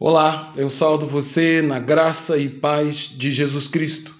Olá, eu saldo você na graça e paz de Jesus Cristo.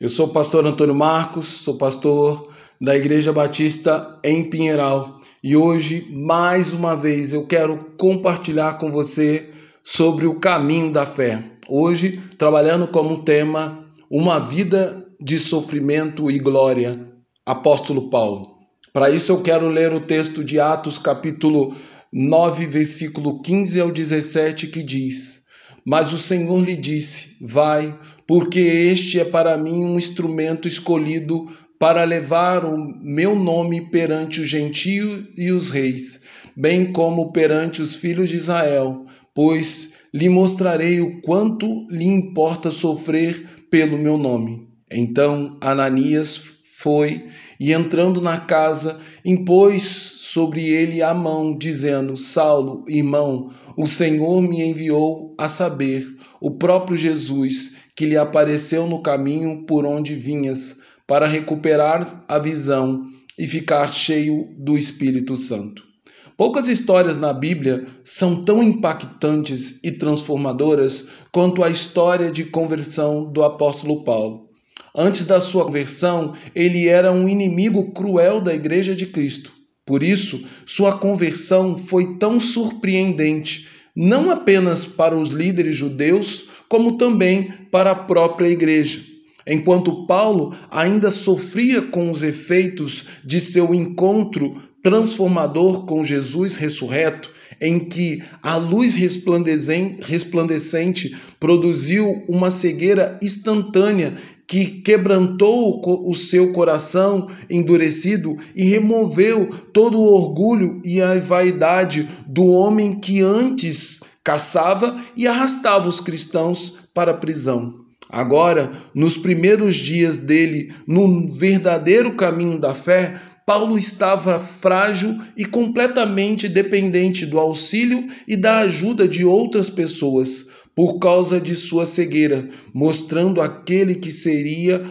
Eu sou o pastor Antônio Marcos, sou pastor da Igreja Batista em Pinheiral e hoje, mais uma vez, eu quero compartilhar com você sobre o caminho da fé. Hoje, trabalhando como tema Uma vida de sofrimento e glória, Apóstolo Paulo. Para isso, eu quero ler o texto de Atos, capítulo 9, versículo 15 ao 17, que diz: Mas o Senhor lhe disse: Vai, porque este é para mim um instrumento escolhido para levar o meu nome perante os gentios e os reis, bem como perante os filhos de Israel, pois lhe mostrarei o quanto lhe importa sofrer pelo meu nome. Então Ananias foi e entrando na casa, impôs sobre ele a mão, dizendo: Saulo, irmão, o Senhor me enviou a saber, o próprio Jesus, que lhe apareceu no caminho por onde vinhas, para recuperar a visão e ficar cheio do Espírito Santo. Poucas histórias na Bíblia são tão impactantes e transformadoras quanto a história de conversão do apóstolo Paulo. Antes da sua conversão, ele era um inimigo cruel da Igreja de Cristo. Por isso, sua conversão foi tão surpreendente, não apenas para os líderes judeus, como também para a própria igreja. Enquanto Paulo ainda sofria com os efeitos de seu encontro transformador com Jesus ressurreto, em que a luz resplandecente produziu uma cegueira instantânea que quebrantou o seu coração endurecido e removeu todo o orgulho e a vaidade do homem que antes caçava e arrastava os cristãos para a prisão. Agora, nos primeiros dias dele, no verdadeiro caminho da fé, Paulo estava frágil e completamente dependente do auxílio e da ajuda de outras pessoas por causa de sua cegueira, mostrando aquele que seria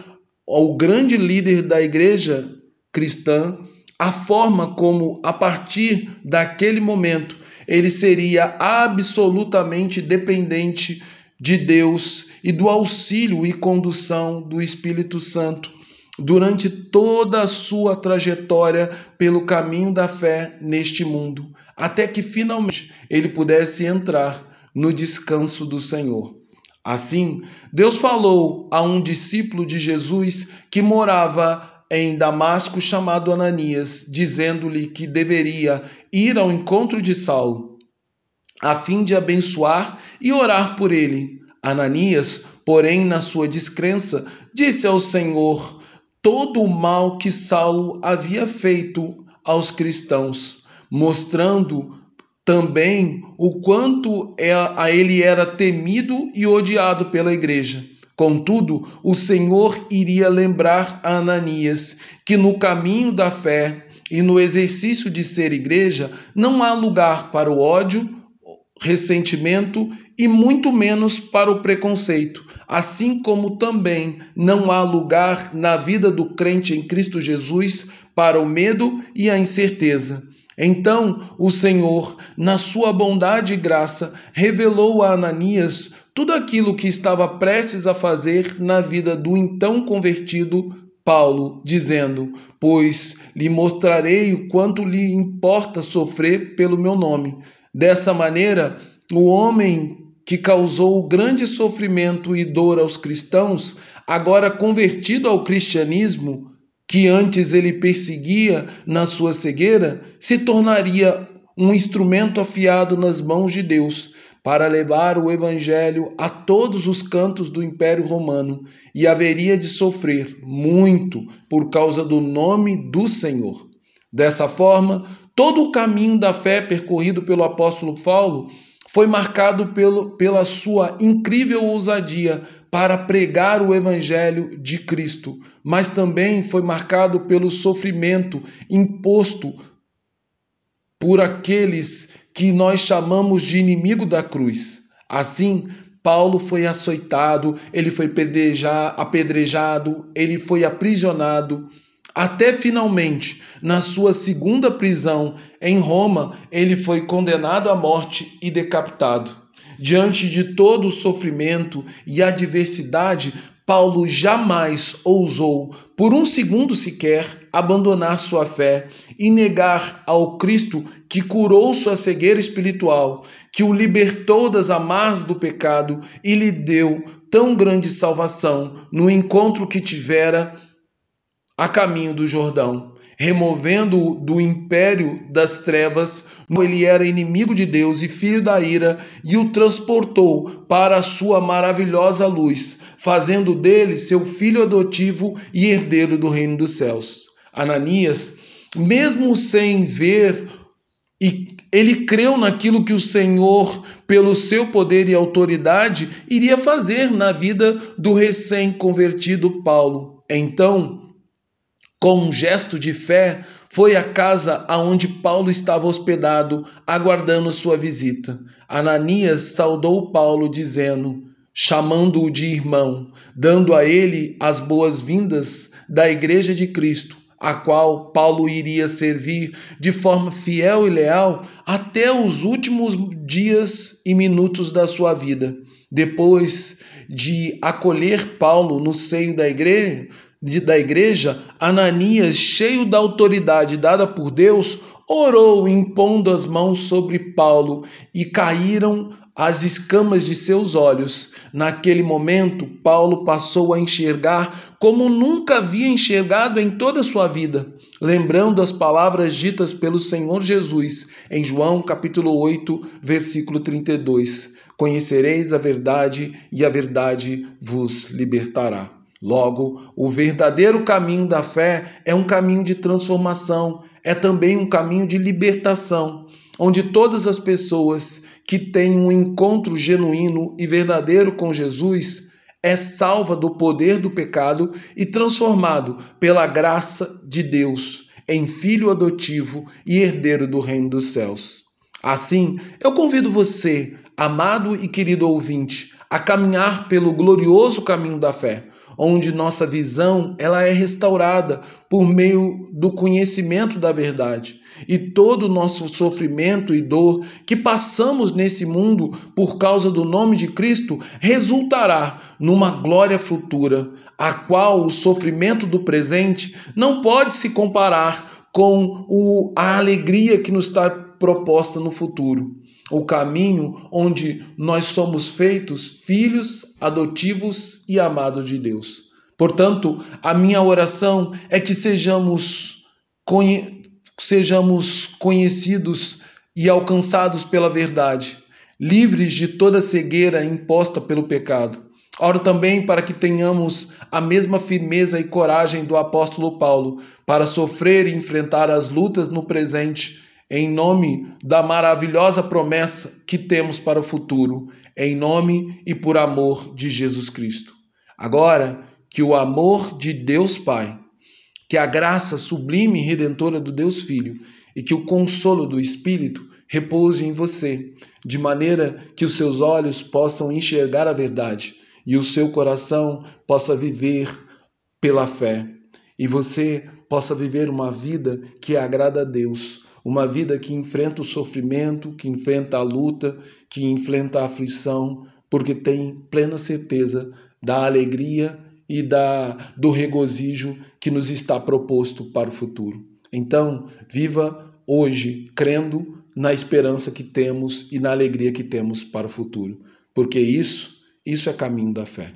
o grande líder da igreja cristã, a forma como, a partir daquele momento, ele seria absolutamente dependente de Deus e do auxílio e condução do Espírito Santo durante toda a sua trajetória pelo caminho da fé neste mundo, até que finalmente ele pudesse entrar no descanso do Senhor. Assim, Deus falou a um discípulo de Jesus que morava em Damasco, chamado Ananias, dizendo-lhe que deveria ir ao encontro de Saulo, a fim de abençoar e orar por ele. Ananias, porém, na sua descrença, disse ao Senhor todo o mal que Saulo havia feito aos cristãos, mostrando também o quanto é, a ele era temido e odiado pela igreja. Contudo, o Senhor iria lembrar a Ananias que no caminho da fé e no exercício de ser igreja não há lugar para o ódio, ressentimento e muito menos para o preconceito, assim como também não há lugar na vida do crente em Cristo Jesus para o medo e a incerteza. Então o Senhor, na sua bondade e graça, revelou a Ananias tudo aquilo que estava prestes a fazer na vida do então convertido Paulo, dizendo: Pois lhe mostrarei o quanto lhe importa sofrer pelo meu nome. Dessa maneira, o homem que causou grande sofrimento e dor aos cristãos, agora convertido ao cristianismo, que antes ele perseguia na sua cegueira, se tornaria um instrumento afiado nas mãos de Deus para levar o evangelho a todos os cantos do Império Romano e haveria de sofrer muito por causa do nome do Senhor. Dessa forma, todo o caminho da fé percorrido pelo apóstolo Paulo foi marcado pelo, pela sua incrível ousadia para pregar o Evangelho de Cristo, mas também foi marcado pelo sofrimento imposto por aqueles que nós chamamos de inimigo da cruz. Assim, Paulo foi açoitado, ele foi apedrejado, ele foi aprisionado, até finalmente, na sua segunda prisão em Roma, ele foi condenado à morte e decapitado. diante de todo o sofrimento e adversidade, Paulo jamais ousou, por um segundo sequer, abandonar sua fé e negar ao Cristo que curou sua cegueira espiritual, que o libertou das amarras do pecado e lhe deu tão grande salvação no encontro que tivera a caminho do Jordão removendo-o do império das trevas, ele era inimigo de Deus e filho da ira, e o transportou para a sua maravilhosa luz, fazendo dele seu filho adotivo e herdeiro do reino dos céus. Ananias, mesmo sem ver e ele creu naquilo que o Senhor, pelo seu poder e autoridade, iria fazer na vida do recém-convertido Paulo. Então, com um gesto de fé, foi à casa aonde Paulo estava hospedado, aguardando sua visita. Ananias saudou Paulo, dizendo, chamando-o de irmão, dando a ele as boas-vindas da Igreja de Cristo, a qual Paulo iria servir de forma fiel e leal até os últimos dias e minutos da sua vida. Depois de acolher Paulo no seio da igreja, da igreja, Ananias, cheio da autoridade dada por Deus, orou impondo as mãos sobre Paulo e caíram as escamas de seus olhos. Naquele momento, Paulo passou a enxergar como nunca havia enxergado em toda a sua vida, lembrando as palavras ditas pelo Senhor Jesus em João capítulo 8, versículo 32. Conhecereis a verdade e a verdade vos libertará. Logo, o verdadeiro caminho da fé é um caminho de transformação, é também um caminho de libertação, onde todas as pessoas que têm um encontro genuíno e verdadeiro com Jesus é salva do poder do pecado e transformado pela graça de Deus em filho adotivo e herdeiro do reino dos céus. Assim, eu convido você, amado e querido ouvinte, a caminhar pelo glorioso caminho da fé onde nossa visão ela é restaurada por meio do conhecimento da verdade. E todo o nosso sofrimento e dor que passamos nesse mundo por causa do nome de Cristo resultará numa glória futura, a qual o sofrimento do presente não pode se comparar com o, a alegria que nos está proposta no futuro o caminho onde nós somos feitos filhos adotivos e amados de Deus. Portanto, a minha oração é que sejamos, conhe sejamos conhecidos e alcançados pela verdade, livres de toda cegueira imposta pelo pecado. Oro também para que tenhamos a mesma firmeza e coragem do apóstolo Paulo para sofrer e enfrentar as lutas no presente em nome da maravilhosa promessa que temos para o futuro, em nome e por amor de Jesus Cristo. Agora, que o amor de Deus Pai, que a graça sublime e redentora do Deus Filho e que o consolo do Espírito repouse em você, de maneira que os seus olhos possam enxergar a verdade e o seu coração possa viver pela fé e você possa viver uma vida que agrada a Deus uma vida que enfrenta o sofrimento, que enfrenta a luta, que enfrenta a aflição, porque tem plena certeza da alegria e da do regozijo que nos está proposto para o futuro. Então, viva hoje crendo na esperança que temos e na alegria que temos para o futuro, porque isso, isso é caminho da fé.